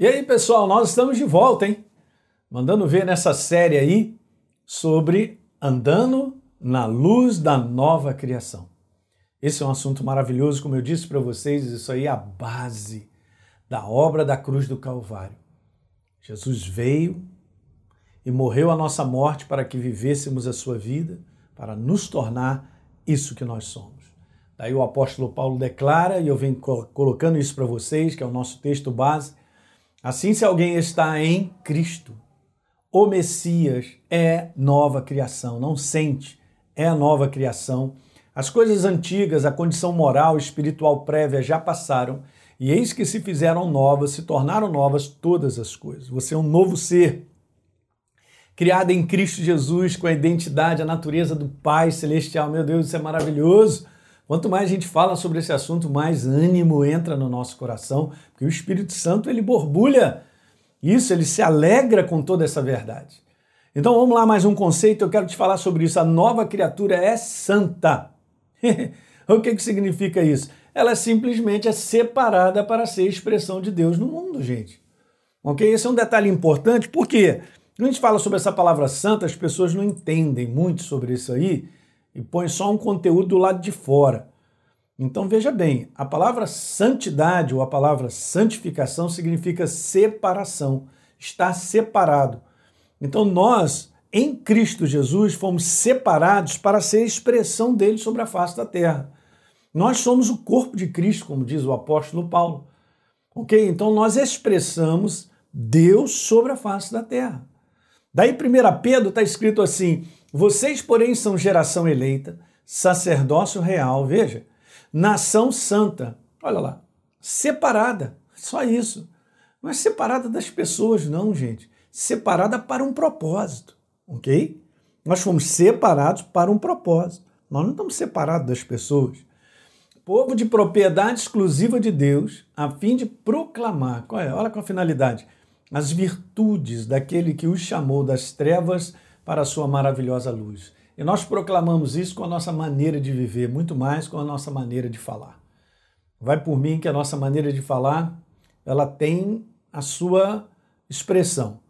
E aí, pessoal, nós estamos de volta, hein? Mandando ver nessa série aí sobre andando na luz da nova criação. Esse é um assunto maravilhoso, como eu disse para vocês, isso aí é a base da obra da cruz do Calvário. Jesus veio e morreu a nossa morte para que vivêssemos a sua vida, para nos tornar isso que nós somos. Daí o apóstolo Paulo declara, e eu venho colocando isso para vocês, que é o nosso texto base, Assim, se alguém está em Cristo, o Messias é nova criação, não sente, é a nova criação. As coisas antigas, a condição moral espiritual prévia já passaram, e eis que se fizeram novas, se tornaram novas todas as coisas. Você é um novo ser, criado em Cristo Jesus, com a identidade, a natureza do Pai Celestial. Meu Deus, isso é maravilhoso. Quanto mais a gente fala sobre esse assunto, mais ânimo entra no nosso coração, porque o Espírito Santo ele borbulha isso, ele se alegra com toda essa verdade. Então vamos lá, mais um conceito, eu quero te falar sobre isso. A nova criatura é santa. o que, que significa isso? Ela simplesmente é separada para ser expressão de Deus no mundo, gente. Ok? Esse é um detalhe importante, porque quando a gente fala sobre essa palavra santa, as pessoas não entendem muito sobre isso aí e põe só um conteúdo do lado de fora. Então veja bem, a palavra santidade ou a palavra santificação significa separação, estar separado. Então nós, em Cristo Jesus, fomos separados para ser expressão dele sobre a face da terra. Nós somos o corpo de Cristo, como diz o apóstolo Paulo. Ok? Então nós expressamos Deus sobre a face da terra. Daí 1 Pedro está escrito assim: vocês, porém, são geração eleita, sacerdócio real, veja, nação santa. Olha lá, separada, só isso. Não é separada das pessoas, não, gente. Separada para um propósito, ok? Nós fomos separados para um propósito. Nós não estamos separados das pessoas. Povo de propriedade exclusiva de Deus, a fim de proclamar. Qual é? Olha com a finalidade. As virtudes daquele que os chamou das trevas para a sua maravilhosa luz. E nós proclamamos isso com a nossa maneira de viver, muito mais com a nossa maneira de falar. Vai por mim que a nossa maneira de falar, ela tem a sua expressão.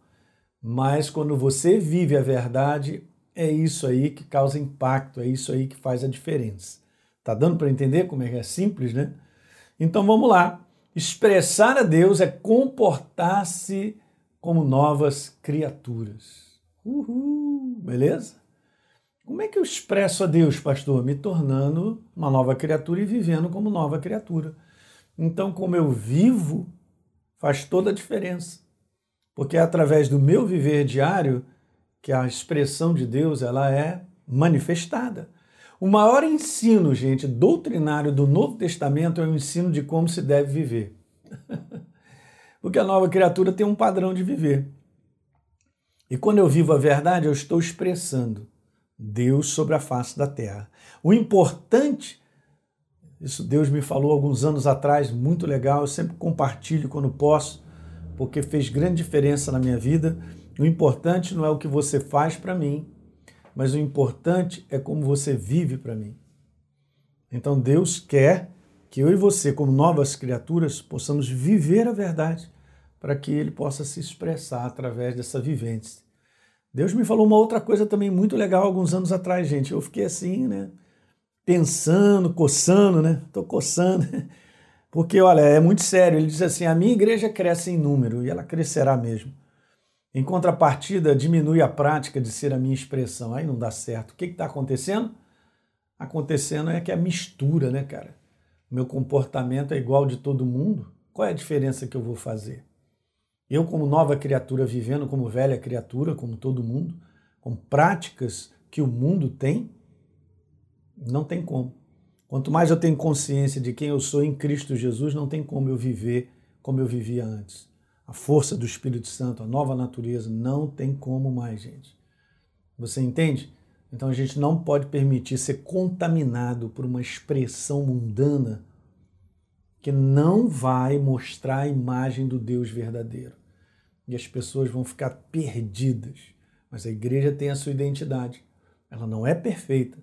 Mas quando você vive a verdade, é isso aí que causa impacto, é isso aí que faz a diferença. Tá dando para entender como é que é simples, né? Então vamos lá. Expressar a Deus é comportar-se como novas criaturas. Uhul, beleza? Como é que eu expresso a Deus, pastor? Me tornando uma nova criatura e vivendo como nova criatura. Então, como eu vivo, faz toda a diferença. Porque é através do meu viver diário que a expressão de Deus ela é manifestada. O maior ensino, gente, doutrinário do Novo Testamento é o ensino de como se deve viver. Porque a nova criatura tem um padrão de viver. E quando eu vivo a verdade, eu estou expressando Deus sobre a face da terra. O importante, isso Deus me falou alguns anos atrás, muito legal, eu sempre compartilho quando posso, porque fez grande diferença na minha vida. O importante não é o que você faz para mim, mas o importante é como você vive para mim. Então Deus quer que eu e você, como novas criaturas, possamos viver a verdade para que ele possa se expressar através dessa vivência. Deus me falou uma outra coisa também muito legal alguns anos atrás, gente. Eu fiquei assim, né? Pensando, coçando, né? Tô coçando. Porque, olha, é muito sério. Ele diz assim: a minha igreja cresce em número e ela crescerá mesmo. Em contrapartida, diminui a prática de ser a minha expressão. Aí não dá certo. O que está acontecendo? Acontecendo é que a mistura, né, cara? Meu comportamento é igual de todo mundo. Qual é a diferença que eu vou fazer? Eu, como nova criatura, vivendo como velha criatura, como todo mundo, com práticas que o mundo tem, não tem como. Quanto mais eu tenho consciência de quem eu sou em Cristo Jesus, não tem como eu viver como eu vivia antes. A força do Espírito Santo, a nova natureza, não tem como mais, gente. Você entende? Então a gente não pode permitir ser contaminado por uma expressão mundana que não vai mostrar a imagem do Deus verdadeiro e as pessoas vão ficar perdidas. Mas a igreja tem a sua identidade. Ela não é perfeita,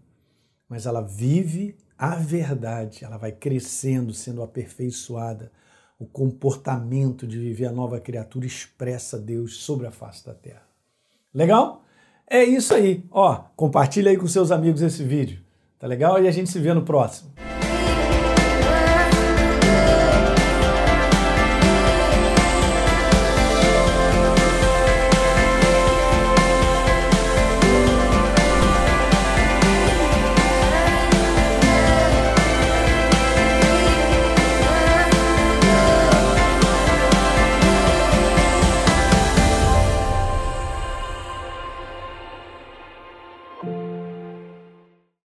mas ela vive a verdade. Ela vai crescendo, sendo aperfeiçoada. O comportamento de viver a nova criatura expressa Deus sobre a face da terra. Legal? É isso aí. Ó, compartilha aí com seus amigos esse vídeo. Tá legal? E a gente se vê no próximo.